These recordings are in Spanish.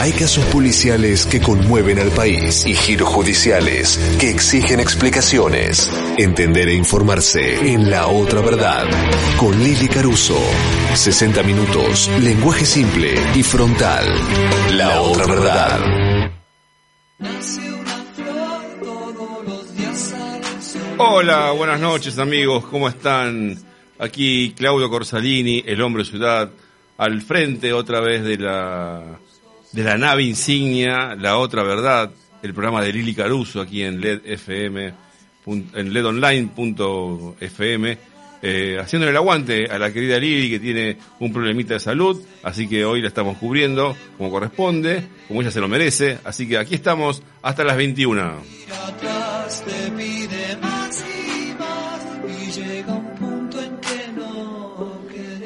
Hay casos policiales que conmueven al país y giros judiciales que exigen explicaciones. Entender e informarse en La Otra Verdad. Con Lili Caruso. 60 minutos, lenguaje simple y frontal. La Otra Verdad. Hola, buenas noches amigos, ¿cómo están? Aquí Claudio Corsalini, el hombre ciudad, al frente otra vez de la de la nave insignia, La Otra Verdad, el programa de Lili Caruso aquí en LED FM, en ledonline.fm, eh, haciéndole el aguante a la querida Lili que tiene un problemita de salud, así que hoy la estamos cubriendo como corresponde, como ella se lo merece, así que aquí estamos hasta las 21.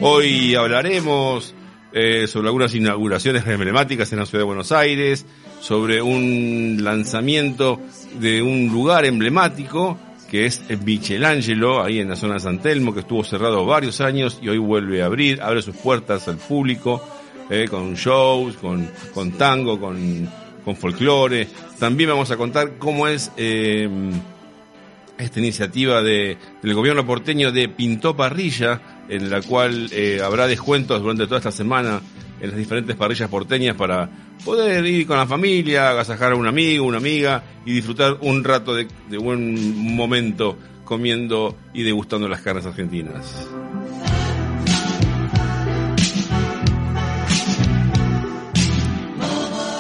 Hoy hablaremos eh, sobre algunas inauguraciones emblemáticas en la ciudad de Buenos Aires, sobre un lanzamiento de un lugar emblemático que es Michelangelo, ahí en la zona de San Telmo, que estuvo cerrado varios años y hoy vuelve a abrir, abre sus puertas al público, eh, con shows, con, con tango, con, con folclore. También vamos a contar cómo es eh, esta iniciativa de, del gobierno porteño de Pintó Parrilla, en la cual eh, habrá descuentos durante toda esta semana en las diferentes parrillas porteñas para poder ir con la familia, agasajar a un amigo, una amiga y disfrutar un rato de, buen momento comiendo y degustando las carnes argentinas.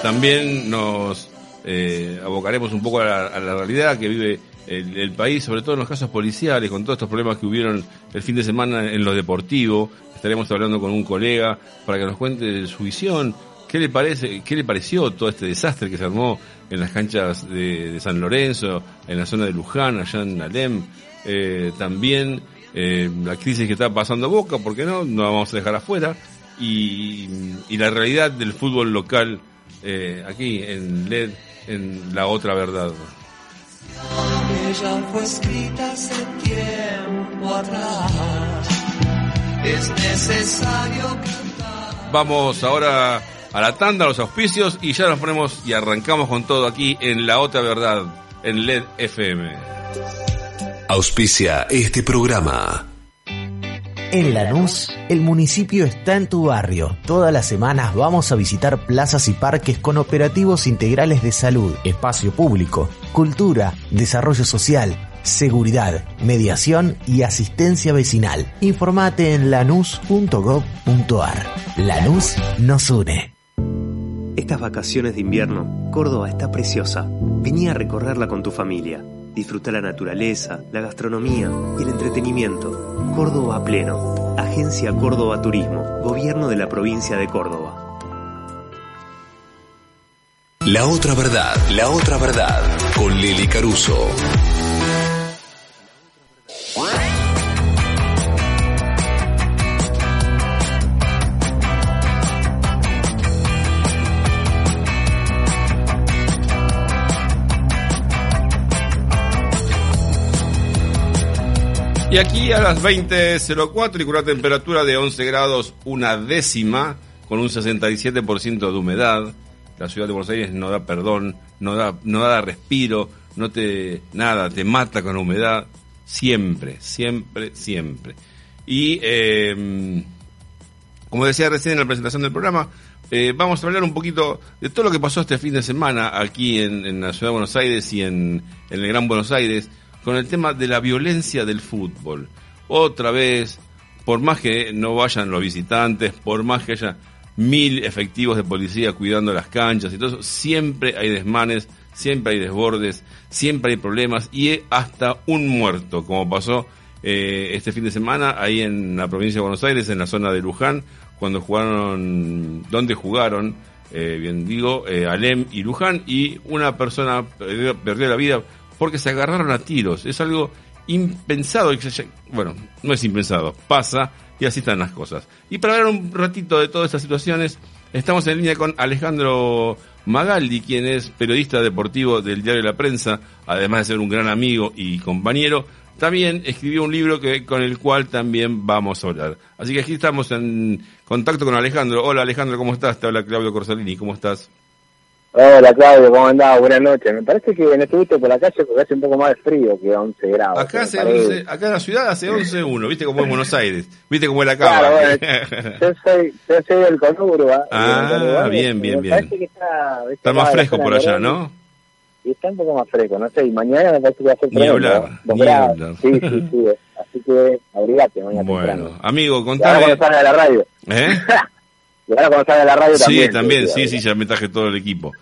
También nos eh, abocaremos un poco a la realidad que vive el, país, sobre todo en los casos policiales, con todos estos problemas que hubieron el fin de semana en lo deportivo. Estaremos hablando con un colega para que nos cuente su visión, qué le parece, qué le pareció todo este desastre que se armó en las canchas de, San Lorenzo, en la zona de Luján, allá en Alem. Eh, también eh, la crisis que está pasando Boca, porque no, no vamos a dejar afuera. Y, y la realidad del fútbol local eh, aquí en LED, en la otra verdad. Ella fue escrita hace tiempo atrás. Es necesario Vamos ahora a la tanda, a los auspicios y ya nos ponemos y arrancamos con todo aquí en La Otra Verdad, en LED FM. Auspicia este programa. En Lanús, el municipio está en tu barrio. Todas las semanas vamos a visitar plazas y parques con operativos integrales de salud, espacio público, cultura, desarrollo social, seguridad, mediación y asistencia vecinal. Informate en lanús.gov.ar. Lanús nos une. Estas vacaciones de invierno, Córdoba está preciosa. Vení a recorrerla con tu familia. Disfruta la naturaleza, la gastronomía y el entretenimiento. Córdoba a pleno. Agencia Córdoba Turismo. Gobierno de la provincia de Córdoba. La otra verdad, la otra verdad, con Lili Caruso. Y aquí a las 20.04 y con una temperatura de 11 grados una décima, con un 67% de humedad, la ciudad de Buenos Aires no da perdón, no da, no da respiro, no te, nada, te mata con la humedad, siempre, siempre, siempre. Y, eh, como decía recién en la presentación del programa, eh, vamos a hablar un poquito de todo lo que pasó este fin de semana aquí en, en la ciudad de Buenos Aires y en, en el Gran Buenos Aires con el tema de la violencia del fútbol. Otra vez, por más que no vayan los visitantes, por más que haya mil efectivos de policía cuidando las canchas y todo eso, siempre hay desmanes, siempre hay desbordes, siempre hay problemas y hasta un muerto, como pasó eh, este fin de semana ahí en la provincia de Buenos Aires, en la zona de Luján, cuando jugaron, donde jugaron eh, bien digo, eh, Alem y Luján, y una persona perdió, la vida porque se agarraron a tiros. Es algo impensado, bueno, no es impensado, pasa y así están las cosas. Y para hablar un ratito de todas estas situaciones, estamos en línea con Alejandro Magaldi, quien es periodista deportivo del diario La Prensa, además de ser un gran amigo y compañero. También escribió un libro que, con el cual también vamos a hablar. Así que aquí estamos en contacto con Alejandro. Hola Alejandro, ¿cómo estás? Te habla Claudio Corsalini, ¿cómo estás? Hola Claudio, ¿cómo andás? Buenas noches. Me parece que no estuviste por la calle porque hace un poco más de frío que 11 grados. Acá, hace parece. 11 acá en la ciudad hace 11.1, ¿viste cómo es Buenos Aires? ¿Viste cómo es la Claro, cama? bueno, yo soy, yo soy del Conurba. Ah, del Conurbano, bien, bien, bien. Parece que está. Está más en fresco por allá, ¿no? Y está un poco más fresco, no sé, y mañana me parece que va a ser Ni hablar, ni grados. hablar. Sí, sí, sí. Así que abrigate mañana Bueno, temprano. amigo, contame. cuando salga de la radio. ¿Eh? de la radio también. Sí, también, sí, sí, ya me traje todo el equipo.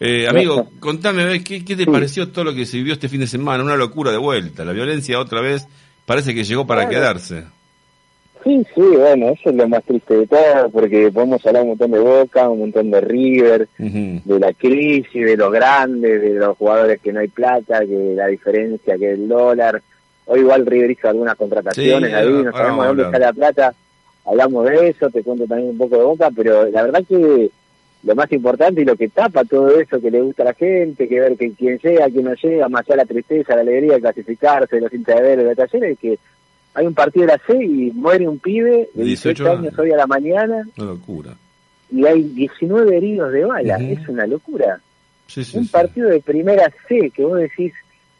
Eh, amigo, contame, ¿qué, qué te Sí. pareció todo lo que se vivió este fin de semana? Una locura de vuelta. La violencia otra vez parece que llegó para Claro. quedarse. Sí, sí, bueno, eso es lo más triste de todo, porque podemos hablar un montón de Boca, un montón de River, de la crisis, de los grandes, de los jugadores que no hay plata, que la diferencia que el dólar. Hoy igual River hizo algunas contrataciones Sí, ahí, no sabemos dónde está la plata. Hablamos de eso, te cuento también un poco de Boca, pero la verdad que lo más importante y lo que tapa todo eso que le gusta a la gente, que ver que quién llega, quién no llega, más allá de la tristeza, la alegría de clasificarse, los hinchas de de talleres, es que hay un partido de la C y muere un pibe de 18 18 años hoy a la mañana Una locura. y hay 19 heridos de bala, es una locura Sí, sí, un sí. partido de primera C que vos decís,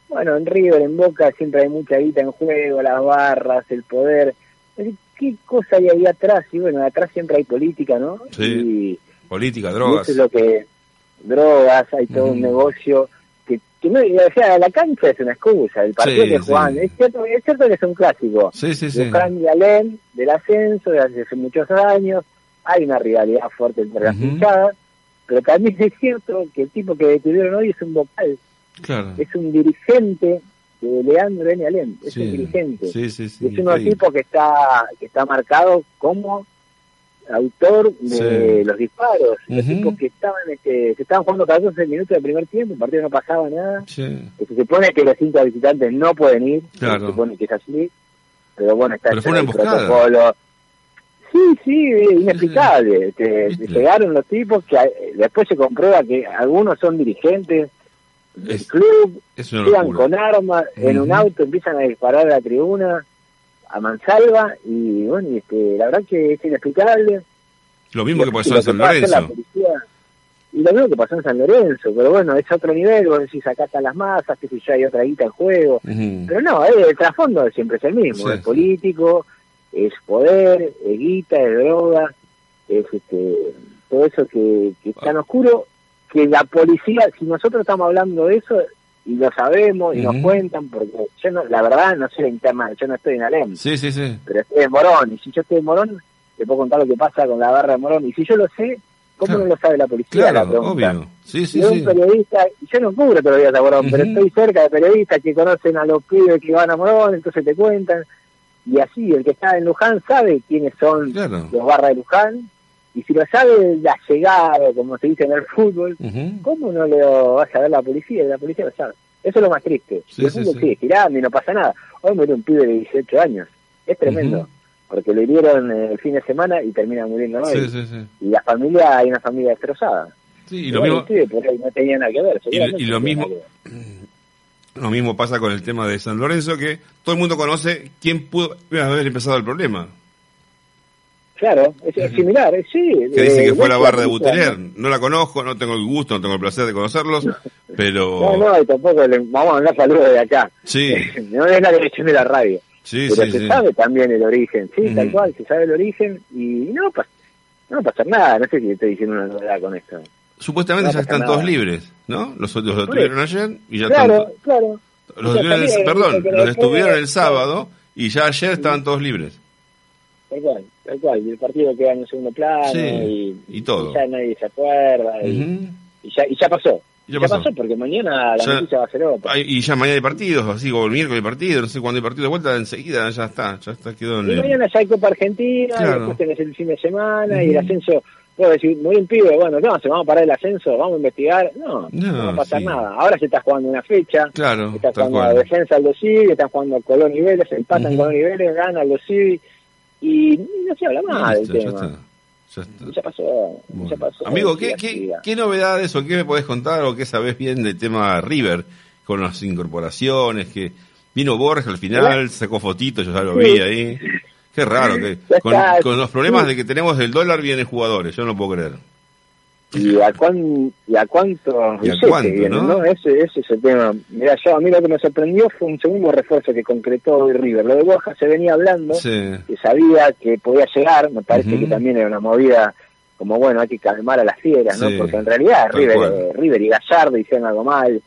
bueno, en River, en Boca siempre hay mucha guita en juego, las barras, el poder. ¿Qué cosa hay ahí atrás? Y bueno, atrás siempre hay política, ¿no? Sí, Política, Y, y drogas. eso es lo que. Drogas, hay todo un negocio. Que, que no, o sea, la cancha es una excusa, el partido Sí, que sí. juegan. Es, cierto, es cierto que es un clásico. Sí, sí, sí. Fran y Alén, del ascenso, de hace muchos años. Hay una rivalidad fuerte entre las hinchadas. Pero también es cierto que el tipo que detuvieron hoy es un vocal Claro. es un dirigente de Leandro N. Alem, es Sí. un dirigente. Sí, sí, sí. es uno de los tipos que está, que está marcado como autor de los disparos. Los Ujú. tipos que estaban, este, se estaban jugando cada 12 minutos del primer tiempo, el partido no pasaba nada. Se supone que los cinco visitantes no pueden ir, Claro. se supone que es así, pero bueno, está Pero fue el protocolo. Sí, sí, inexplicable. Este, llegaron los tipos que eh, después se comprueba que algunos son dirigentes del Es- club, llegan con armas en un auto, empiezan a disparar a la tribuna, a mansalva, y bueno, y este, la verdad que es inexplicable. Lo mismo que pasó en San Lorenzo. policía- Y lo mismo que pasó en San Lorenzo, pero bueno, es otro nivel, vos decís, acá están las masas, que si ya hay otra guita en juego, pero no, eh, el trasfondo siempre es el mismo, Sí, es político, es poder, es guita, es droga, es este, todo eso que, que es tan Ah. oscuro, que la policía, si nosotros estamos hablando de eso, y lo sabemos, y nos cuentan, porque yo no, la verdad no sé la interna, yo no estoy en Alem, Sí, sí, sí. pero estoy en Morón, y si yo estoy en Morón, te puedo contar lo que pasa con la barra de Morón, y si yo lo sé, ¿cómo Claro. no lo sabe la policía? la Claro, pregunta. obvio. Sí, sí, Y un sí. periodista, y yo no cubro días a Morón, pero Ujú. estoy cerca de periodistas que conocen a los pibes que van a Morón, entonces te cuentan. Y así, el que está en Luján sabe quiénes son Claro. los barras de Luján, y si lo sabe la llegada, como se dice en el fútbol, Ujú. ¿cómo no lo va a saber la policía? La policía lo sabe. Eso es lo más triste. Sí, el fútbol sí. sigue girando y no pasa nada. Hoy murió un pibe de 18 años. Es tremendo. Porque lo hirieron eh, el fin de semana y termina muriendo hoy. Y la familia, hay una familia destrozada. Sí, y lo mismo, no tenía nada que ver. y lo mismo- lo mismo pasa con el tema de San Lorenzo, que todo el mundo conoce quién pudo haber empezado el problema. Claro, es, es similar, eh, sí. Que dice eh, que fue la ves barra de Buteler. No la conozco, no tengo el gusto, no tengo el placer de conocerlos, pero... No, no, y tampoco le vamos a mandar saludos de acá. Sí, no es la dirección de la radio. sí, pero sí, se sí. sabe también el origen, sí, Ujú. tal cual, se sabe el origen y no, pas- no va a pasar nada. No sé si estoy diciendo una novedad con esto. Supuestamente No ya están nada. todos libres, ¿no? Los otros lo Por tuvieron ayer y ya Claro, están... claro. Los detuvieron el- perdón, los detuvieron el sábado y ya ayer estaban todos libres. Tal cual, tal cual. Y el partido queda en un segundo plano Sí, y, y todo. ya nadie se acuerda y, Ujú. y ya, y ya pasó. Ya pasó. porque mañana la Ya- noticia va a ser otra. Y ya mañana hay partidos, así como el miércoles hay partido, no sé cuándo hay partido de vuelta, enseguida ya está, ya está, quedó en Y mañana ya hay Copa Argentina, Claro. y después tenés el fin de semana y Ujú. el ascenso Puedo decir, muy bien pibe, bueno, ¿qué vamos a hacer? ¿Vamos a parar el ascenso? ¿Vamos a investigar? No, no, No, va a pasar sí. nada. Ahora se está jugando una fecha, Claro, está jugando cual. defensa Aldo Civi, está jugando Colón y Vélez, empatan Ujú. Colón y Vélez, gana Aldo Civi, y no se habla más del ya tema. está. Ya está. Ya pasó, Bueno. ya pasó. Amigo, ¿qué, qué, ya. qué novedades o qué me podés contar o qué sabés bien del tema River con las incorporaciones? que Vino Borja al final, sacó fotitos, yo ya lo vi ahí. Qué raro, que Ya con, con los problemas de que tenemos del dólar vienen jugadores, yo no puedo creer. ¿Y a, cuán, y a cuánto ¿Y a cuánto, viene, no? no? Ese, ese es el tema. Mira, yo a mí lo que me sorprendió fue un segundo refuerzo que concretó hoy River. Lo de Borja se venía hablando, Sí. que sabía que podía llegar, me parece que también era una movida como, bueno, hay que calmar a las fieras, ¿no? Sí, Porque en realidad River, eh, River y Gallardo hicieron algo mal,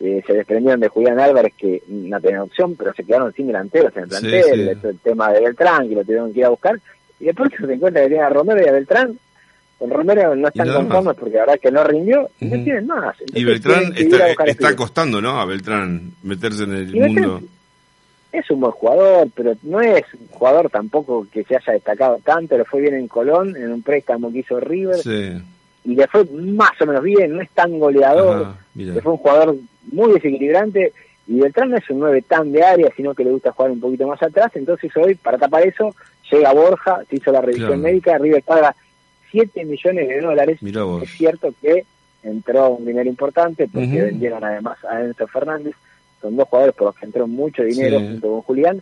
eh, se desprendieron de Julián Álvarez, que no tenía opción, pero se quedaron sin delanteros en el plantel, sí. El tema de Beltrán, que lo tuvieron que ir a buscar, y después se encuentra que tiene a Romero y a Beltrán, con Romero no están conformes porque la verdad que no rindió, y no Ujú. tienen más. Y Entonces Beltrán ir a está, está costando, ¿no? A Beltrán meterse en el Y Beltrán mundo. es un buen jugador, pero no es un jugador tampoco que se haya destacado tanto, le fue bien en Colón, en un préstamo que hizo River, Sí. y le fue más o menos bien, no es tan goleador, Ajá, le fue un jugador muy desequilibrante, y Beltrán no es un 9 tan de área, sino que le gusta jugar un poquito más atrás, entonces hoy, para tapar eso, llega Borja, se hizo la revisión Claro. médica, River paga 7 millones de dólares, es cierto que entró un dinero importante, porque Ujú. vendieron además a Enzo Fernández, son dos jugadores por los que entró mucho dinero Sí. junto con Julián,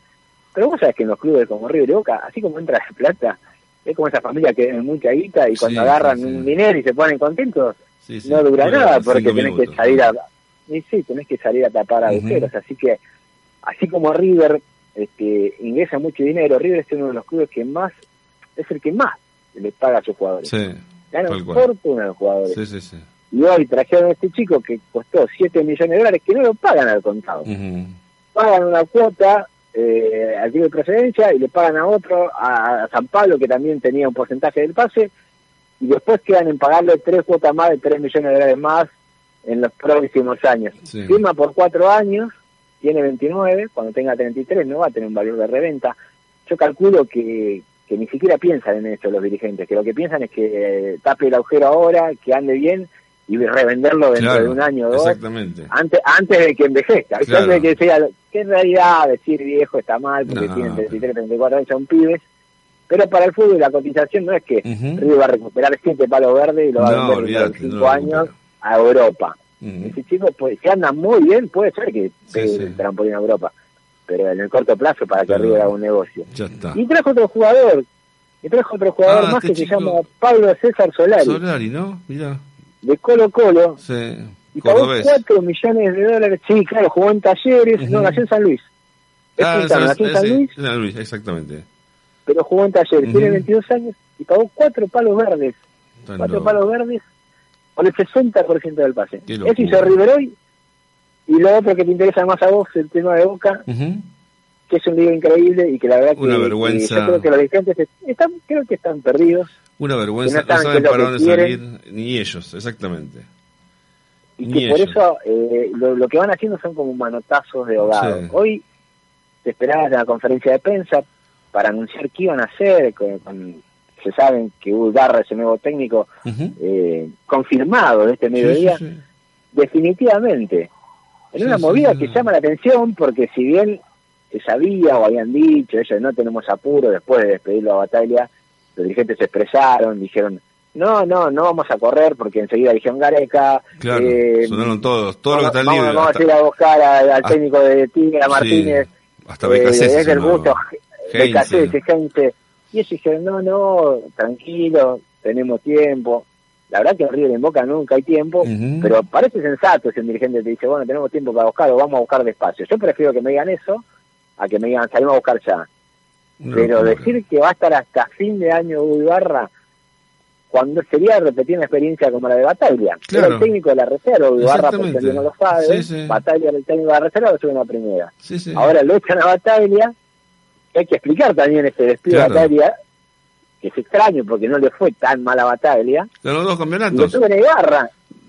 pero vos sabés que en los clubes como River y Boca, así como entra la plata, es como esa familia que tiene mucha guita y cuando Sí, agarran sí, un dinero y se ponen contentos, no dura nada porque tenés minutos. que salir a y sí, tenés que salir a tapar agujeros, así que así como River este, ingresa mucho dinero, River es uno de los clubes que más es el que más le paga a sus jugadores. Sí, Ganan fortuna a los jugadores. sí, sí. sí. Y hoy trajeron a este chico que costó 7 millones de dólares que no lo pagan al contado. Pagan una cuota eh, al club de procedencia y le pagan a otro, a, a San Pablo, que también tenía un porcentaje del pase, y después quedan en pagarle tres cuotas más de 3 millones de dólares más en los próximos años. Sí. Firma por cuatro años, tiene 29, cuando tenga 33 no va a tener un valor de reventa. Yo calculo que, que ni siquiera piensan en eso los dirigentes, que lo que piensan es que eh, tape el agujero ahora, que ande bien y revenderlo dentro Claro, de un año o dos, Exactamente. antes, antes de que envejezca, antes de que sea, que en realidad decir viejo está mal, porque No. tienen 33, 34 años, son pibes, pero para el fútbol la cotización no es que Ujú. River va a recuperar siete palos verdes y lo va No, a vender olvídate, en 5 no lo años a Europa. Ese chico, pues, si anda muy bien, puede ser que pegue sí. el trampolín a Europa, pero en el corto plazo para que River haga un negocio. Ya está. Y trajo otro jugador, y trajo otro jugador Ah, más este que se chico- llama Pablo César Solari, Solari, ¿no? Mira. de Colo Colo, Sí. y pagó Cordobés. 4 millones de dólares. Sí, claro, jugó en Talleres, no, Ujú. nació en San Luis. Es Ah, puntano, ese- nació en San ese- Luis, San Luis, exactamente. pero jugó en Talleres. Ujú. Tiene 22 años y pagó 4 palos verdes. Está 4 loco. palos verdes por el 60% del pase. Eso hizo River hoy. Y lo otro que te interesa más a vos, el tema de Boca, que es un lío increíble y que la verdad que, Una que vergüenza. yo creo que los dirigentes están, creo que están perdidos Una vergüenza, no no saben para dónde salir, ni ellos, exactamente. y Ni que por eso eh, lo, lo que van haciendo son como manotazos de ahogado. Sí. Hoy te esperabas la conferencia de prensa para anunciar qué iban a hacer, con, con- se saben que Hugo Garra es el nuevo técnico eh, confirmado de este Sí, mediodía, sí, sí. definitivamente. En una sí, movida sí, que llama la atención porque si bien se sabía o habían dicho, ellos no tenemos apuro después de despedirlo a Batalla, los dirigentes se expresaron, dijeron, no, no, no vamos a correr porque enseguida dijeron Gareca. Claro, eh, sonaron todos, todo lo que vamos, está vamos- libre. vamos hasta- a ir a buscar al, al hasta- técnico de Tigre, a Martínez. Sí, hasta eh, Becasese es sonaba. gusto. Becasese, Heinze. Y ellos dijeron, no, no, tranquilo, tenemos tiempo. La verdad que en River en Boca nunca hay tiempo, pero parece sensato si un dirigente te dice, bueno, tenemos tiempo para buscar o vamos a buscar despacio. Yo prefiero que me digan eso a que me digan, salimos a buscar ya. Una pero decir que va a estar hasta fin de año Hugo Ibarra, cuando sería repetir una experiencia como la de Bataglia. Claro. Era el técnico de la reserva, Ibarra, por Exactamente. si alguien no lo sabe, Sí, sí. Bataglia era el técnico de la reserva, lo suben a primera. Sí. Ahora lo echan a Bataglia, que hay que explicar también este despido Claro. de Bataglia, que es extraño porque no le fue tan mal a Bataglia, Ganó dos y lo campeonatos.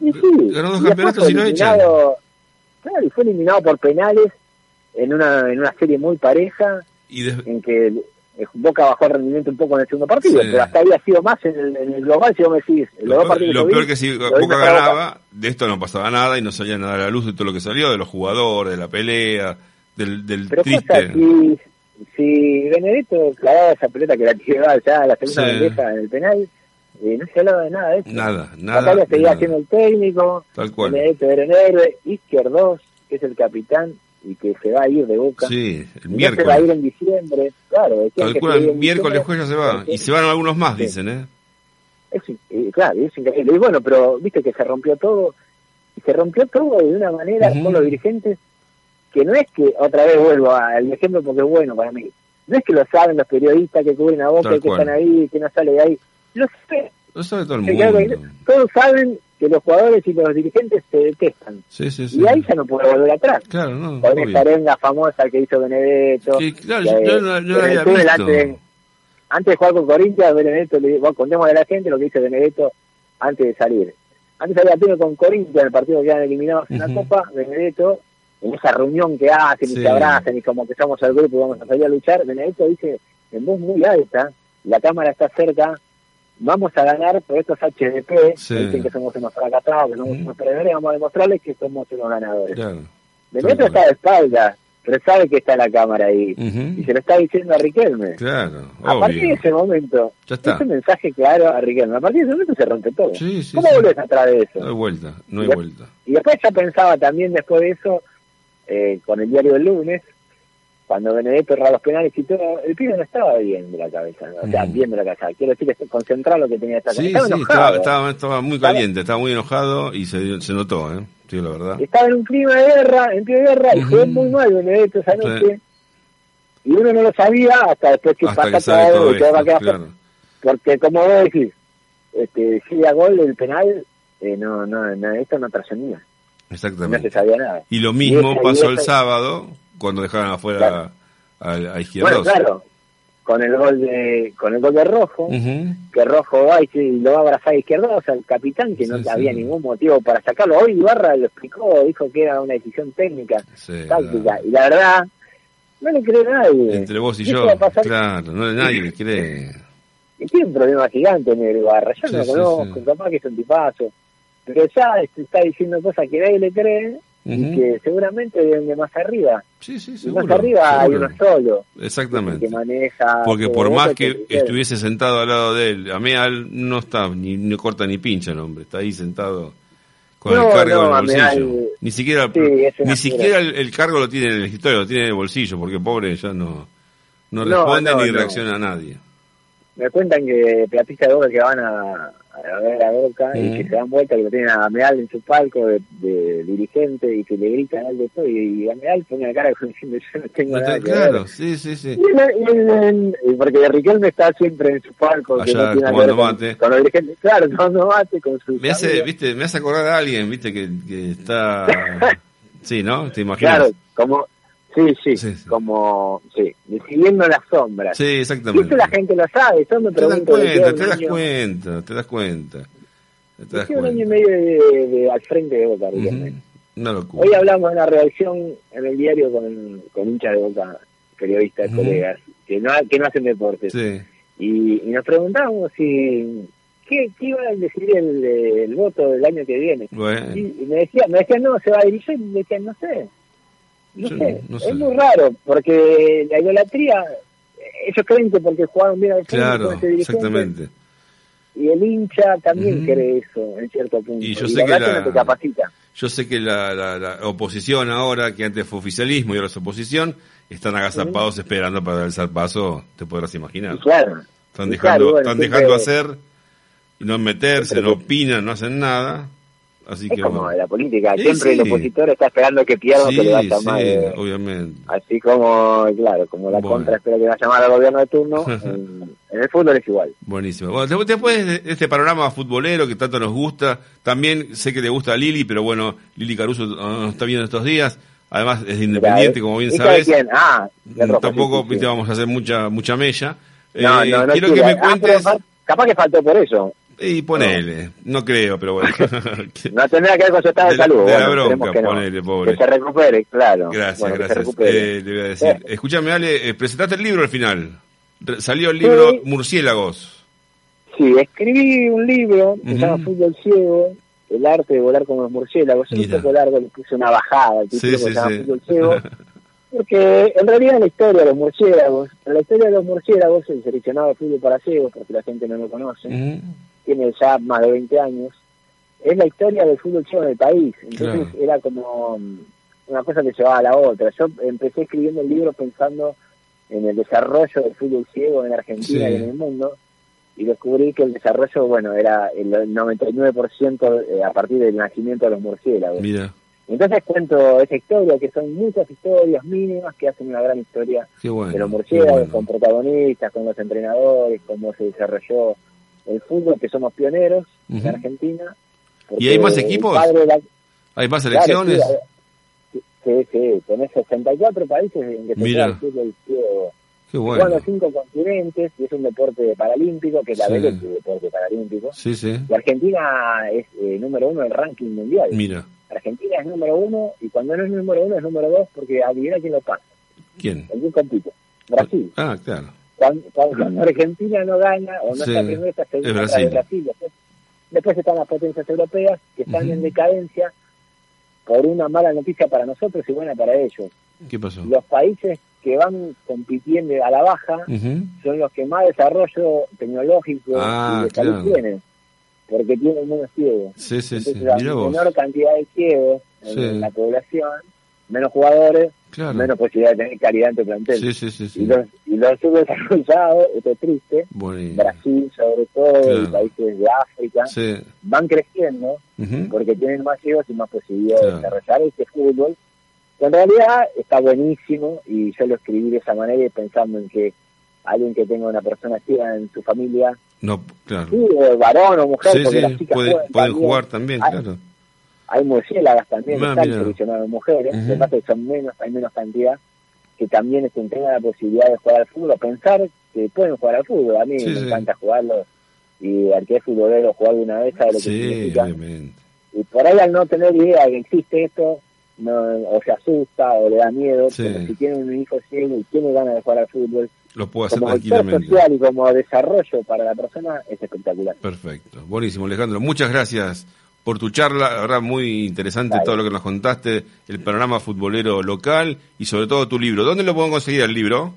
Y sí, Ganó dos y campeonatos fue y echan. eliminado- Claro, y fue eliminado por penales en una, en una serie muy pareja, Y des- en que Boca bajó el rendimiento un poco en el segundo partido, Sí. pero hasta ahí ha sido más en el, en el global, si vos me decís, los Lo, dos peor- lo yo vi, peor que si Boca ganaba, de esto no pasaba nada y no salía nada a la luz de todo lo que salió, de los jugadores, de la pelea, del, del Pero triste. si, si Benedetto clavaba esa pelota que la tiraba ya a la segunda Sí. bandeja en el penal, eh, no se hablaba de nada de eso. Nada, nada. Batalla seguía nada. siendo el técnico, Tal cual. Benedetto era héroe, Izquierdos, que es el capitán y que se va a ir de Boca. Sí, el Y no se va a ir miércoles. en diciembre, claro. se iba el miércoles jueves ya se va. Y se van algunos más, Sí. dicen, ¿eh? Es, eh, claro, es increíble. Y bueno, pero viste que se rompió todo, y se rompió todo de una manera con los dirigentes que no es que, otra vez vuelvo al ejemplo porque es bueno para mí, no es que lo saben los periodistas que cubren a Boca Tal y que cual. están ahí, que no sale de ahí, lo sé, Lo sabe todo el que mundo. todos saben que los jugadores y los dirigentes se detestan. Sí, sí, sí. Y ahí ya no puede volver atrás. Claro, no. Con esa arenga famosa que hizo Benedetto. Sí, claro, que, yo, yo yo la había visto. Antes, antes de jugar con Corinthians, Benedetto, le bueno, contemos a la gente lo que dice Benedetto antes de salir. Antes había tenido con Corinthians, el partido que quedan eliminados en la Copa, Benedetto, en esa reunión que hacen y Sí. se abrazan y como que somos el grupo y vamos a salir a luchar, Benedetto dice en voz muy alta, la cámara está cerca, vamos a ganar por estos HDP, Sí. dicen que somos unos fracasados, que somos unos perdedores, vamos a demostrarles que somos unos ganadores. Claro. Benedetto está de espalda, pero sabe que está la cámara ahí. Y se lo está diciendo a Riquelme. Claro, A partir de ese momento, ese mensaje claro a Riquelme, a partir de ese momento se rompe todo. Sí, sí, ¿Cómo sí. volvés atrás de eso? No hay vuelta, no hay vuelta. Y después ya pensaba también después de eso, eh, con el diario del lunes, cuando Benedetto erraba los penales y todo, el pibe no estaba bien de la cabeza, o sea, Ujú. bien de la cabeza. Quiero decir que concentrado lo que tenía esta Sí, estaba sí, estaba, estaba, estaba muy caliente, estaba muy enojado y se, se notó, ¿eh? Sí, la verdad. Estaba en un clima de guerra, en pie de guerra, y jugó muy mal Benedetto esa Sí. noche. Y uno no lo sabía hasta después que Hasta pasa que todo todo y esto, quedar claro. porque como vos decís, este, si a gol el penal, eh, no, no, no, esto no trascendía, no se Exactamente. sabía nada. Y lo Y mismo esa- pasó el sábado cuando dejaron afuera Claro. a, a Bueno, Izquierdos. claro, con el gol de, con el gol de Rojo, que Rojo va y, lo va a abrazar a izquierdo, o sea, el capitán que no Sí, había sí. ningún motivo para sacarlo. Hoy Ibarra lo explicó, dijo que era una decisión técnica, Sí, táctica, y la verdad, no le cree nadie. Entre vos y yo, claro, no nadie le cree. y tiene un problema gigante en el Ibarra, yo no lo conozco, capaz que es un tipazo, pero ya está diciendo cosas que nadie le cree y que seguramente vienen de más arriba. Sí, sí, seguro. más arriba hay uno solo Exactamente. que maneja. Porque por más que que- estuviese sentado al lado de él, Ameal no está, ni, ni corta ni pincha el hombre, está ahí sentado con No, el cargo no, en el bolsillo. Ni siquiera, Sí, ni siquiera el, el cargo lo tiene en el escritorio, lo tiene en el bolsillo, porque pobre ya no, no responde no, ni reacciona a nadie. Me cuentan que platistas de Boca que van a, a ver a Boca y que se dan vuelta, que lo tienen a Meal en su palco de, de dirigente y que le gritan algo todo y, y a Meal pone la cara como diciendo yo no tengo nada que claro, ver. sí, sí, sí. Y porque Riquelme está siempre en su palco, que Allá no tiene nada que tomando ver mate. con, con los dirigentes. Claro, tomando mate con su Me hace, viste, me hace acordar a alguien, viste, que, que está... Sí, ¿no? ¿Te imaginas? Claro, como, sí, sí, Sí, sí. como, sí, siguiendo las sombras. Sí, Y exactamente. eso la gente lo sabe, yo me Te das pregunto de qué cuenta, te das año- cuenta, te das cuenta. Te das un año y medio de, de- al frente de Boca, Riquelme. Ujú. Una locura. Hoy hablamos de una redacción en el diario con, con hinchas de Boca, periodistas, Ujú. colegas, que no, que no hacen deportes. Sí. Y, y nos preguntábamos si ¿qué, qué iba a decidir el, el voto del año que viene. Bueno. Y, y me decía, me decían, no, se va a dirigir, y me decían, no sé. No sé, no sé. es muy raro, porque la idolatría, ellos creen que porque jugaron bien al Claro, exactamente. y el hincha también Ujú. cree eso, en cierto punto. Y yo y sé la que la- no te capacita. Yo sé que la, la- la oposición ahora, que antes fue oficialismo y ahora es oposición, están agazapados esperando para dar el zarpazo, te podrás imaginar. Y claro. Están dejando, claro, bueno, están dejando hacer no meterse, no opinan, no hacen nada. Así Es que como bueno. la política, Sí, siempre el opositor está esperando que pierda Sí, que le vaya sí, mal. eh, obviamente. Así como, claro, como la Bueno. contra espera que va a llamar al gobierno de turno, en, en el fútbol es igual. Buenísimo. Bueno, después- de este panorama futbolero que tanto nos gusta, también sé que le gusta a Lili, pero bueno, Lili Caruso no nos está viendo estos días. Además es independiente, Mirá, como bien ¿hija de sabes. Ah, Mm, Rojo, Tampoco viste, vamos a hacer mucha mucha mella. No, Eh, no, no quiero que me Ah, cuentes. capaz que faltó por eso. Y ponele, no, creo, pero bueno. No tendrá que ver con su estado de, salud. de la bueno, bronca, que no. ponele, pobre. Que se recupere, claro. gracias, Bueno, se gracias. Eh, le voy a decir. Escúchame, Ale, eh, presentaste el libro al final. Re- Salió el libro Sí. Murciélagos. Sí, escribí un libro que se Ujú. llama Fútbol Ciego, el arte de volar como los murciélagos. Es un poco largo, le puse una bajada al título Sí, que sí, se llama. Fútbol Ciego. Porque en realidad la historia de los murciélagos, la historia de los murciélagos, el seleccionado de fútbol para ciegos, porque la gente no lo conoce. Tiene ya más de 20 años, es la historia del fútbol ciego en el país. Entonces Claro. era como mm, una cosa que llevaba a la otra. Yo empecé escribiendo el libro pensando en el desarrollo del fútbol ciego en Argentina Sí. y en el mundo, y descubrí que el desarrollo, bueno, era el 99% eh, a partir del nacimiento de los murciélagos. Mira, Entonces cuento esa historia, que son muchas historias mínimas que hacen una gran historia bueno. de los murciélagos, bueno. con protagonistas, con los entrenadores, cómo se desarrolló el fútbol, que somos pioneros Ujú. en Argentina. ¿Y hay más el equipos? la- ¿Hay más claro, selecciones? sí, sí, sí, tenés 64 países en que se Mira. juega el fútbol ciego. qué bueno. los cinco continentes y es un deporte paralímpico, que es la Sí. vez de deporte paralímpico. Sí, sí. Y Argentina es eh, número uno del ranking mundial. Mira, Argentina es número uno y cuando no es número uno es número dos porque adivina quién lo pasa. ¿quién? ¿En quién compite? Brasil. Ah, claro. Cuando, cuando Argentina no gana o no Sí, está primero, está segunda es Brasil. Brasil. Después, después están las potencias europeas que están en decadencia por una mala noticia para nosotros y buena para ellos. ¿Qué pasó? Los países que van compitiendo a la baja son los que más desarrollo tecnológico Ah, y de salud claro. tienen, porque tienen menos ciegos. Sí, sí, sí. Entonces, a Mira vos. menor cantidad de ciegos en Sí. la población, menos jugadores, Claro. menos posibilidad de tener calidad en tu plantel. Sí, sí, sí. Y los, y los subdesarrollados, esto es triste, Brasil sobre todo, Claro. y países de África, van creciendo porque tienen más ciegos y más posibilidad de desarrollar este fútbol, que en realidad está buenísimo y yo lo escribí de esa manera y pensando en que alguien que tenga una persona ciega en su familia, No, claro. sí, o varón o mujer, Sí, porque las sí. chicas Puede- pueden jugar también, Hay- claro. Hay murciélagas también, Ah, están seleccionadas mujeres, que pasa es que son menos, hay menos cantidad que también este, tengan la posibilidad de jugar al fútbol, o pensar que pueden jugar al fútbol. A mí Sí, me sí. encanta jugarlo y al que es futbolero jugar una vez sabe lo que Sí, significa. obviamente. Y por ahí al no tener idea de que existe esto, no, o se asusta o le da miedo, pero si tiene un hijo ciego y tiene ganas de jugar al fútbol, Lo puedo hacer como tranquilamente. social y como desarrollo para la persona, es espectacular. Perfecto. Buenísimo, Alejandro. Muchas gracias por tu charla. La verdad, muy interesante todo lo que nos contaste, el panorama futbolero local y sobre todo tu libro. ¿Dónde lo puedo conseguir el libro?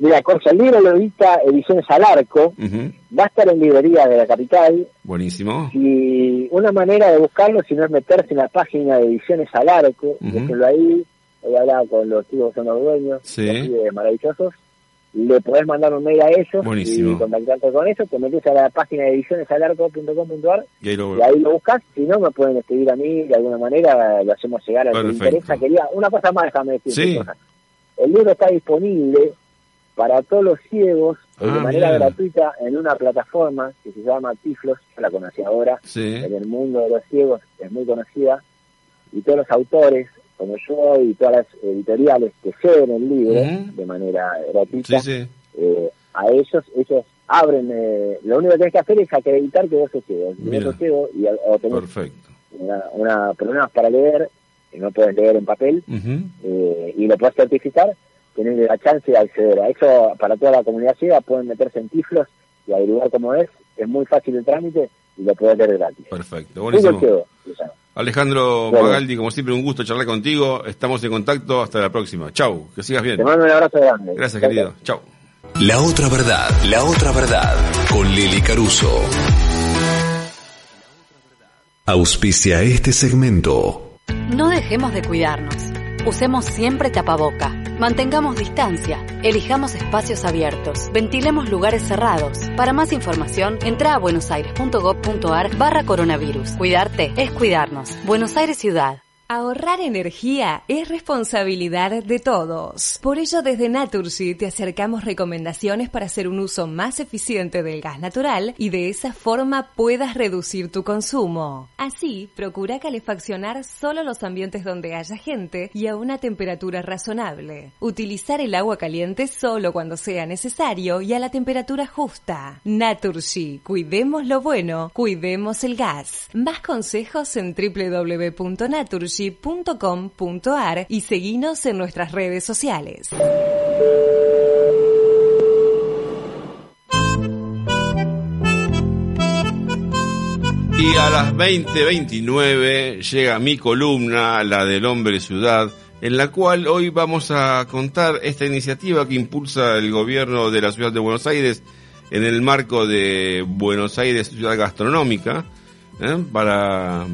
Mira, Corsa, el libro lo edita Ediciones al Arco, Ujú. va a estar en librerías de la capital, Buenísimo. y una manera de buscarlo, si no es meterse en la página de Ediciones al Arco, Ujú. búsquenlo ahí, a hablar con los chicos que son los dueños, Sí. maravillosos, le podés mandar un mail a ellos Buenísimo. y contactarte con ellos, te metes a la página de edicionesalarco.com.ar Y ahí lo- y ahí lo buscas, si no me pueden escribir a mí de alguna manera, lo hacemos llegar a Perfecto. interesa. Quería, una cosa más, déjame decir. Sí. El libro está disponible para todos los ciegos eh, de Ah, manera gratuita en una plataforma que se llama Tiflos, yo la conocí ahora, Sí. en el mundo de los ciegos es muy conocida, y todos los autores, como yo y todas las editoriales que ceden el libro de manera gratuita, Sí, sí. eh, a ellos, ellos abren, eh, lo único que tenés que hacer es acreditar que vos sos ciego. Si sos ciego y, o tenés Perfecto. una, una, problemas para leer, que no puedes leer en papel, eh, y lo puedes certificar, tenés la chance de acceder a eso. Para toda la comunidad ciega pueden meterse en Tiflos y averiguar cómo es. Es muy fácil el trámite y lo puedes leer gratis. Perfecto. Buenísimo. llama. Alejandro Bueno. Magaldi, como siempre, un gusto charlar contigo. Estamos en contacto. Hasta la próxima. Chau. Que sigas bien. Te mando un abrazo grande. Gracias, Chao, querido. Chau. La otra verdad, la otra verdad, con Lili Caruso. Auspicia este segmento. No dejemos de cuidarnos. Usemos siempre tapaboca. Mantengamos distancia. Elijamos espacios abiertos. Ventilemos lugares cerrados. Para más información, entra a buenosaires.gov.ar barra coronavirus. Cuidarte es cuidarnos. Buenos Aires Ciudad. Ahorrar energía es responsabilidad de todos. Por ello, desde Naturgy te acercamos recomendaciones para hacer un uso más eficiente del gas natural y de esa forma puedas reducir tu consumo. Así, procura calefaccionar solo los ambientes donde haya gente y a una temperatura razonable. Utilizar el agua caliente solo cuando sea necesario y a la temperatura justa. Naturgy, cuidemos lo bueno, cuidemos el gas. Más consejos en membership.com.ar y seguinos en nuestras redes sociales. Y a las 20:29 llega mi columna, la del hombre ciudad, en la cual hoy vamos a contar esta iniciativa que impulsa el gobierno de la ciudad de Buenos Aires en el marco de Buenos Aires Ciudad Gastronómica, ¿eh? para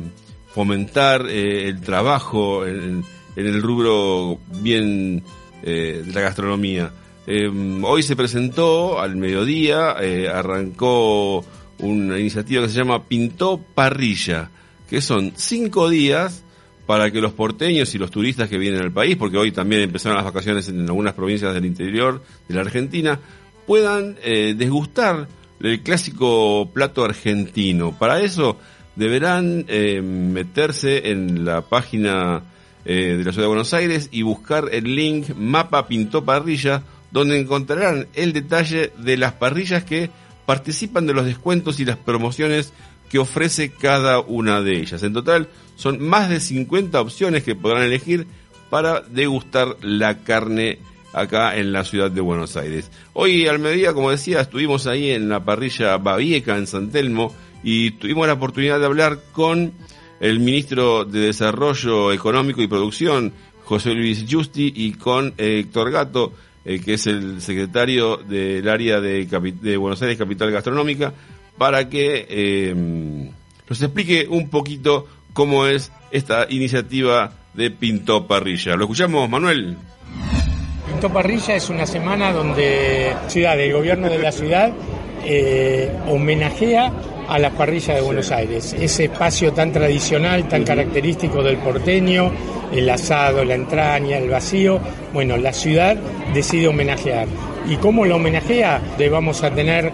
fomentar eh, el trabajo en, el rubro bien eh, de la gastronomía. hoy se presentó al mediodía, arrancó una iniciativa que se llama Pintó Parrilla, que son cinco días para que los porteños y los turistas que vienen al país, porque hoy también empezaron las vacaciones en algunas provincias del interior de la Argentina, puedan eh, desgustar el clásico plato argentino. Para eso deberán eh, meterse en la página eh, de la Ciudad de Buenos Aires y buscar el link Mapa Pintó Parrilla, donde encontrarán el detalle de las parrillas que participan de los descuentos y las promociones que ofrece cada una de ellas. En total son más de 50 opciones que podrán elegir para degustar la carne acá en la ciudad de Buenos Aires. Hoy al mediodía, como decía, estuvimos ahí en la parrilla Babieca en San Telmo y tuvimos la oportunidad de hablar con el ministro de Desarrollo Económico y Producción, José Luis Justi, y con Héctor Gato, eh, que es el secretario del área de, Buenos Aires Capital Gastronómica, para que eh, nos explique un poquito cómo es esta iniciativa de Pinto Parrilla. ¿Lo escuchamos, Manuel? Pinto Parrilla es una semana donde ciudad, el gobierno de la ciudad eh, homenajea a la parrilla de Buenos Aires, ese espacio tan tradicional, tan característico del porteño, el asado, la entraña, el vacío, bueno, la ciudad decide homenajear. ¿Y cómo lo homenajea? Vamos a tener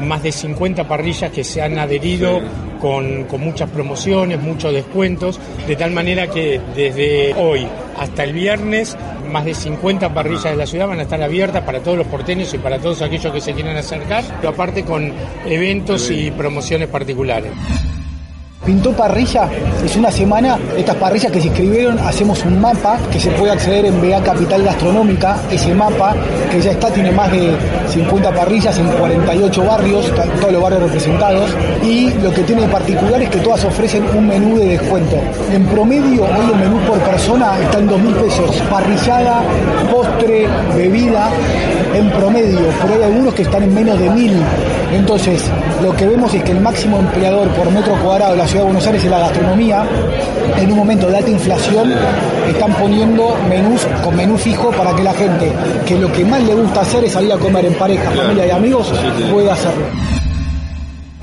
más de 50 parrillas que se han adherido con, con, muchas promociones, muchos descuentos, de tal manera que desde hoy hasta el viernes más de 50 parrillas de la ciudad van a estar abiertas para todos los porteños y para todos aquellos que se quieran acercar, pero aparte con eventos y promociones particulares. Pintó parrilla, es una semana, estas parrillas que se inscribieron, hacemos un mapa que se puede acceder en BA Capital Gastronómica, ese mapa que ya está, tiene más de 50 parrillas en 48 barrios, todos los barrios representados, y lo que tiene de particular es que todas ofrecen un menú de descuento. En promedio, hoy el menú por persona está en 2 mil pesos, parrillada, postre, bebida, en promedio, pero hay algunos que están en menos de mil. Entonces, lo que vemos es que el máximo empleador por metro cuadrado de la ciudad de Buenos Aires es la gastronomía. En un momento de alta inflación están poniendo menús con menú fijo para que la gente, que lo que más le gusta hacer es salir a comer en pareja, familia y amigos, pueda hacerlo.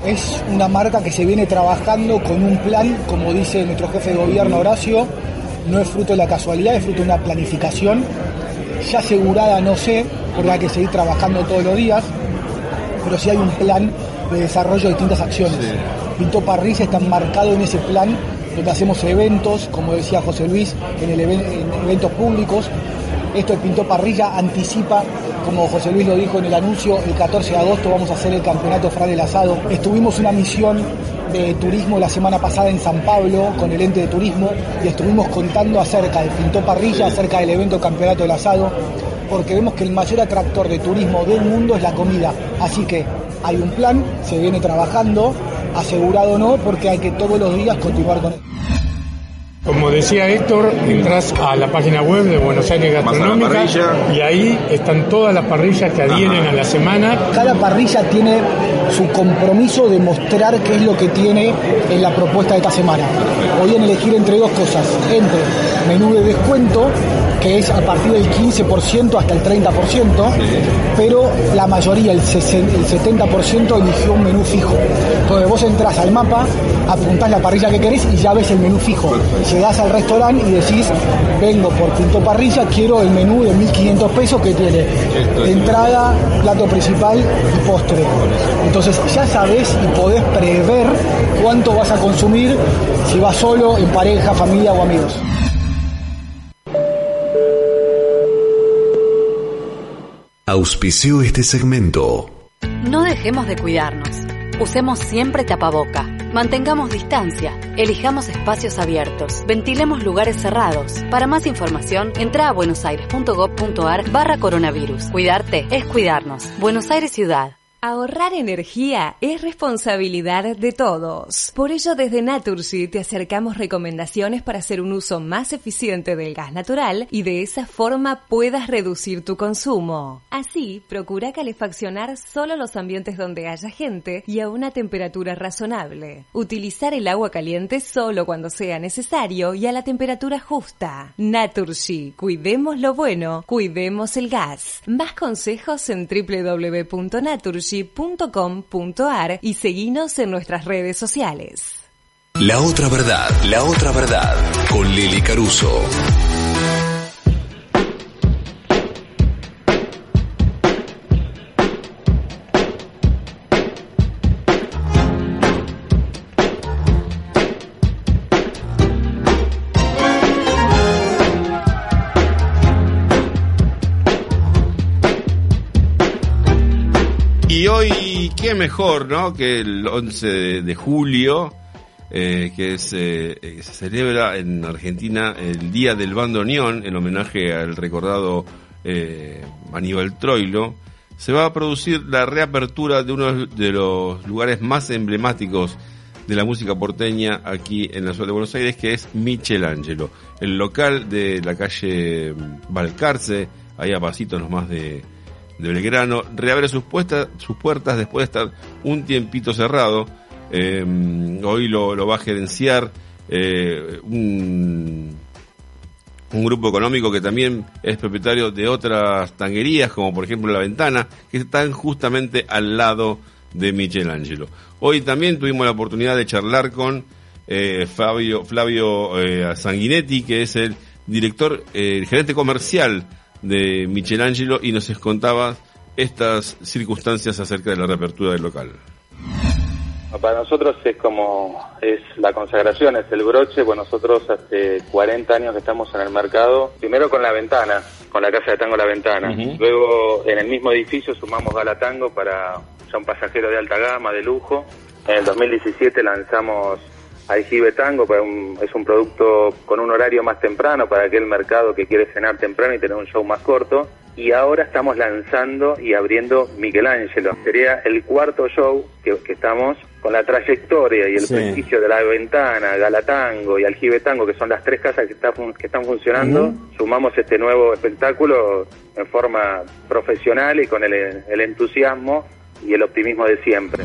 Es una marca que se viene trabajando con un plan, como dice nuestro jefe de gobierno Horacio, no es fruto de la casualidad, es fruto de una planificación ya asegurada, no sé, porque hay que seguir trabajando todos los días, pero sí hay un plan de desarrollo de distintas acciones. Pinto Parrilla está marcado en ese plan donde hacemos eventos, como decía José Luis, en, el en eventos públicos. Esto de Pinto Parrilla anticipa, como José Luis lo dijo en el anuncio, el 14 de agosto vamos a hacer el campeonato Fran del Asado. Estuvimos una misión de turismo la semana pasada en San Pablo con el ente de turismo y estuvimos contando acerca del Pinto Parrilla, acerca del evento Campeonato del Asado, porque vemos que el mayor atractor de turismo del mundo es la comida. Así que hay un plan, se viene trabajando, asegurado no, porque hay que todos los días continuar con él. Como decía Héctor, entras a la página web de Buenos Aires Gastronómica y ahí están todas las parrillas que adhieren a la semana. Cada parrilla tiene su compromiso de mostrar qué es lo que tiene en la propuesta de esta semana. Podían elegir entre dos cosas, entre menú de descuento, que es a partir del 15% hasta el 30%, pero la mayoría, el 70% eligió un menú fijo. Entonces vos entras al mapa, apuntás la parrilla que querés y ya ves el menú fijo llegás al restaurante y decís, vengo por Pinto Parrilla, quiero el menú de 1.500 pesos que tiene entrada, plato principal y postre. Entonces ya sabes y podés prever cuánto vas a consumir si vas solo, en pareja, familia o amigos. Auspició este segmento. No dejemos de cuidarnos. Usemos siempre tapaboca. Mantengamos distancia. Elijamos espacios abiertos. Ventilemos lugares cerrados. Para más información, entra a buenosaires.gov.ar barra coronavirus. Cuidarte es cuidarnos. Buenos Aires Ciudad. Ahorrar energía es responsabilidad de todos. Por ello, desde Naturgy te acercamos recomendaciones para hacer un uso más eficiente del gas natural y de esa forma puedas reducir tu consumo. Así, procura calefaccionar solo los ambientes donde haya gente y a una temperatura razonable. Utilizar el agua caliente solo cuando sea necesario y a la temperatura justa. Naturgy, cuidemos lo bueno, cuidemos el gas. Más consejos en www.naturgy .com.ar y seguinos en nuestras redes sociales. La otra verdad, la otra verdad, con Lili Caruso. Qué mejor, ¿no? Que el 11 de, julio, eh, que eh, eh, se celebra en Argentina el Día del Bandoneón, en homenaje al recordado eh, Aníbal Troilo, se va a producir la reapertura de uno de los lugares más emblemáticos de la música porteña aquí en la ciudad de Buenos Aires, que es Michelangelo, el local de la calle Balcarce, ahí a pasitos nomás de, de Belgrano, reabre sus, sus puertas después de estar un tiempito cerrado. Eh, hoy lo, va a gerenciar eh, un, grupo económico que también es propietario de otras tanguerías, como por ejemplo La Ventana, que están justamente al lado de Michelangelo. Hoy también tuvimos la oportunidad de charlar con eh, Flavio, Flavio Sanguinetti, que es el director, el gerente comercial de Michelangelo y nos contaba estas circunstancias acerca de la reapertura del local. Para nosotros es como, es la consagración, es el broche, pues nosotros hace 40 años que estamos en el mercado, primero con La Ventana, con la Casa de Tango La Ventana, uh -huh. luego en el mismo edificio sumamos Galatango para ya un pasajero de alta gama, de lujo, en el 2017 lanzamos Aljibe Tango, para un, es un producto con un horario más temprano para aquel mercado que quiere cenar temprano y tener un show más corto. Y ahora estamos lanzando y abriendo Michelangelo. Sería el cuarto show que, que estamos con la trayectoria y el sí. prestigio de La Ventana, Galatango y Aljibe Tango, que son las tres casas que, está, que están funcionando. Uh -huh. Sumamos este nuevo espectáculo en forma profesional y con el, el entusiasmo y el optimismo de siempre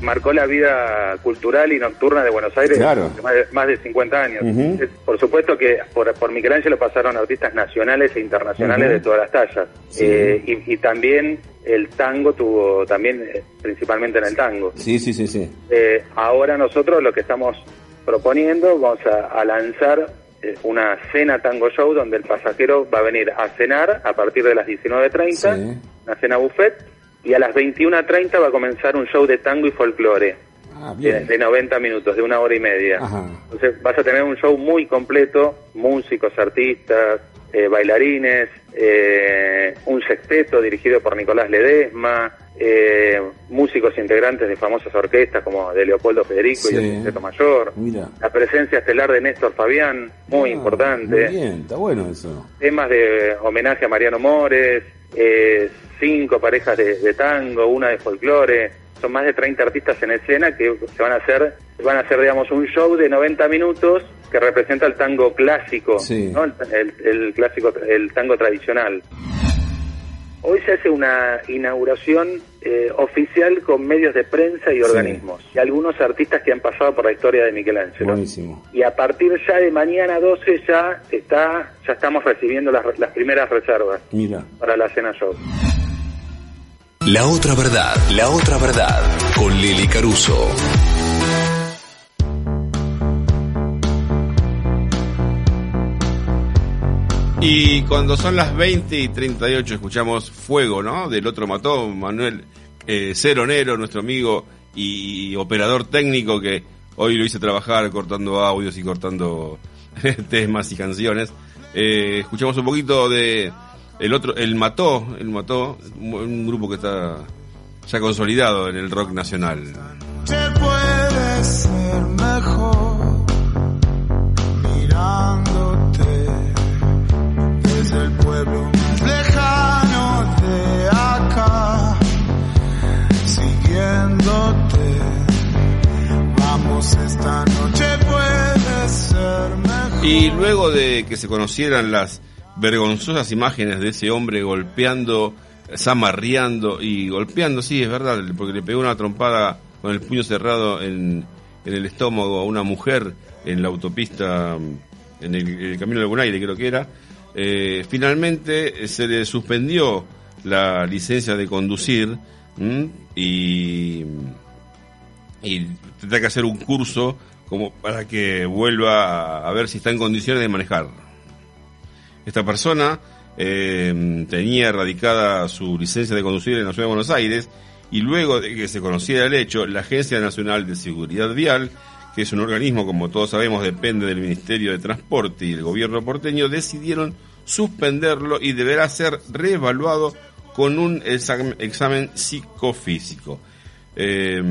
marcó la vida cultural y nocturna de Buenos Aires claro. más, de, más, de, 50 años. Uh -huh. Por supuesto que por, por Michelangelo pasaron artistas nacionales e internacionales uh -huh. de todas las tallas. Sí. Eh, y, y, también el tango tuvo, también eh, principalmente en el tango. Sí, sí, sí, sí. Eh, ahora nosotros lo que estamos proponiendo, vamos a, a lanzar eh, una cena tango show donde el pasajero va a venir a cenar a partir de las 19.30, sí. una cena buffet y a las 21.30 va a comenzar un show de tango y folclore. Ah, de, de, 90 minutos, de una hora y media. Ajá. Entonces vas a tener un show muy completo, músicos, artistas, eh, bailarines, eh, un sexteto dirigido por Nicolás Ledesma, eh, músicos integrantes de famosas orquestas como de Leopoldo Federico sí. y el Sexteto Mayor, Mira. la presencia estelar de Néstor Fabián, muy ah, importante. Muy bien, está bueno eso. Temas de homenaje a Mariano Mores, eh, cinco parejas de, de, tango, una de folclore, son más de 30 artistas en escena que se van a hacer, van a hacer digamos un show de 90 minutos que representa el tango clásico, sí. ¿no? el, el, el, clásico, el tango tradicional. Hoy se hace una inauguración eh, oficial con medios de prensa y organismos sí. y algunos artistas que han pasado por la historia de Michelangelo. Buenísimo. Y a partir ya de mañana 12 ya está, ya estamos recibiendo las, las primeras reservas Mira. para la cena show. La otra verdad, la otra verdad, con Lili Caruso. Y cuando son las 20 y 38 escuchamos Fuego, ¿no? Del otro mató, Manuel eh, Ceronero, nuestro amigo y operador técnico que hoy lo hice trabajar cortando audios y cortando temas y canciones. Eh, escuchamos un poquito de el otro, el Mató, el Mató, un grupo que está ya consolidado en el rock nacional. Se puede ser mejor mirándote esta noche puede ser mejor. Y luego de que se conocieran las vergonzosas imágenes de ese hombre golpeando, zamarreando y golpeando, sí, es verdad, porque le pegó una trompada con el puño cerrado en, el estómago a una mujer en la autopista, en el, camino de Buenaire creo que era, eh, finalmente eh, se le suspendió la licencia de conducir y y tendrá que hacer un curso como para que vuelva a, ver si está en condiciones de manejar. Esta persona eh, tenía erradicada su licencia de conducir en la ciudad de Buenos Aires y luego de que se conociera el hecho, la Agencia Nacional de Seguridad Vial, que es un organismo, como todos sabemos, depende del Ministerio de Transporte y el gobierno porteño, decidieron suspenderlo y deberá ser reevaluado con un exam- examen psicofísico. Eh,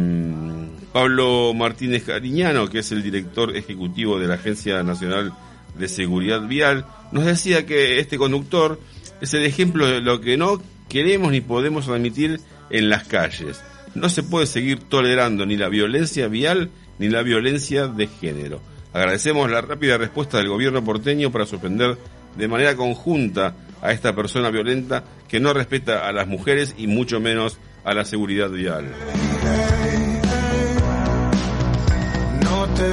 Pablo Martínez Cariñano, que es el director ejecutivo de la Agencia Nacional de Seguridad Vial, nos decía que este conductor es el ejemplo de lo que no queremos ni podemos admitir en las calles. No se puede seguir tolerando ni la violencia vial ni la violencia de género. Agradecemos la rápida respuesta del gobierno porteño para suspender de manera conjunta a esta persona violenta que no respeta a las mujeres y mucho menos a la seguridad vial. No te.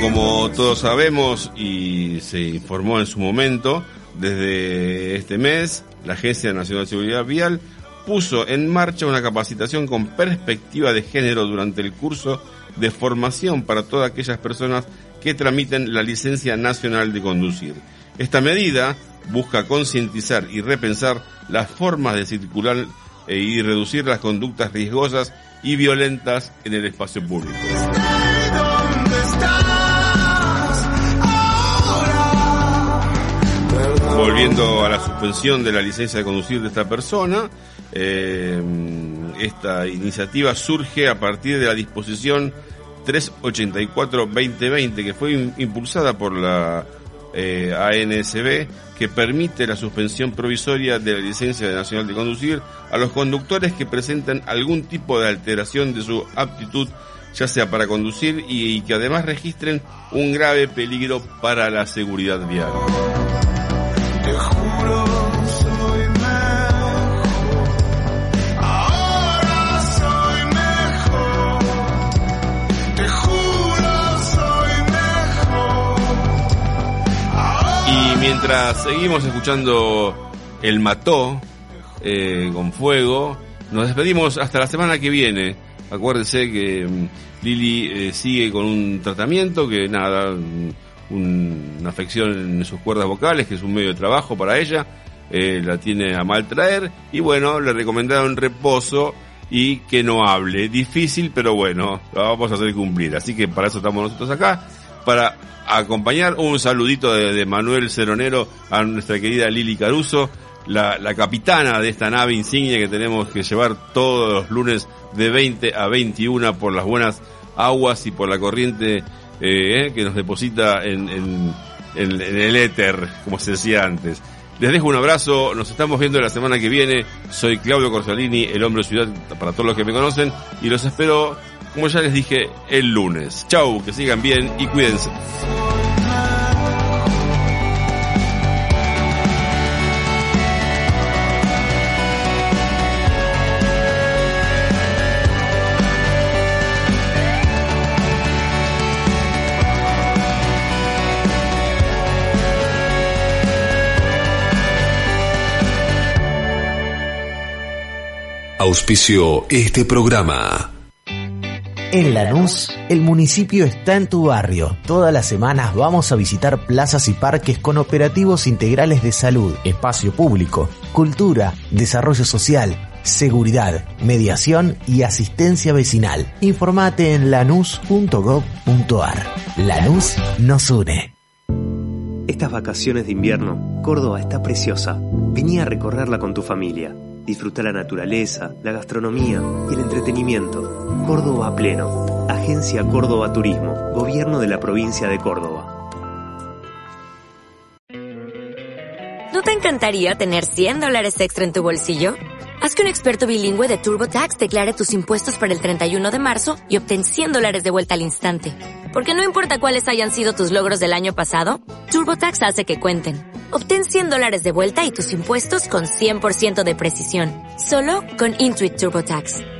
Como todos sabemos y se informó en su momento, desde este mes la Agencia Nacional de Seguridad Vial puso en marcha una capacitación con perspectiva de género durante el curso de formación para todas aquellas personas que tramiten la licencia nacional de conducir. Esta medida busca concientizar y repensar las formas de circular eh, y reducir las conductas riesgosas y violentas en el espacio público. Volviendo a la suspensión de la licencia de conducir de esta persona, eh, esta iniciativa surge a partir de la disposición 384-2020 que fue im- impulsada por la eh, ANSB que permite la suspensión provisoria de la licencia nacional de conducir a los conductores que presentan algún tipo de alteración de su aptitud ya sea para conducir y, y que además registren un grave peligro para la seguridad vial. Te juro, Y mientras seguimos escuchando El Mató eh, con Fuego, nos despedimos hasta la semana que viene. Acuérdense que mm, Lili eh, sigue con un tratamiento que nada, mm, un- una afección en sus cuerdas vocales, que es un medio de trabajo para ella, eh, la tiene a mal traer y bueno, le recomendaron reposo y que no hable. Difícil, pero bueno, lo vamos a hacer cumplir. Así que para eso estamos nosotros acá, para acompañar un saludito de, Manuel Ceronero a nuestra querida Lili Caruso, la, capitana de esta nave insignia que tenemos que llevar todos los lunes de 20 a 21 por las buenas aguas y por la corriente eh, que nos deposita en, en- el éter, como se decía antes. Les dejo un abrazo, nos estamos viendo la semana que viene. Soy Claudio Corsalini, el hombre de ciudad para todos los que me conocen, y los espero, como ya les dije, el lunes. Chau, que sigan bien y cuídense. Auspició este programa. En Lanús, el municipio está en tu barrio. Todas las semanas vamos a visitar plazas y parques con operativos integrales de salud, espacio público, cultura, desarrollo social, seguridad, mediación y asistencia vecinal. Informate en lanús.gov.ar. Lanús nos une. Estas vacaciones de invierno, Córdoba está preciosa. Vení a recorrerla con tu familia. Disfruta la naturaleza, la gastronomía y el entretenimiento. Córdoba pleno. Agencia Córdoba Turismo. Gobierno de la provincia de Córdoba. ¿No te encantaría tener 100 dólares extra en tu bolsillo? Haz que un experto bilingüe de TurboTax declare tus impuestos para el 31 de marzo y obtén 100 dólares de vuelta al instante. Porque no importa cuáles hayan sido tus logros del año pasado, TurboTax hace que cuenten. Obtén 100 dólares de vuelta y tus impuestos con 100% de precisión. Solo con Intuit TurboTax.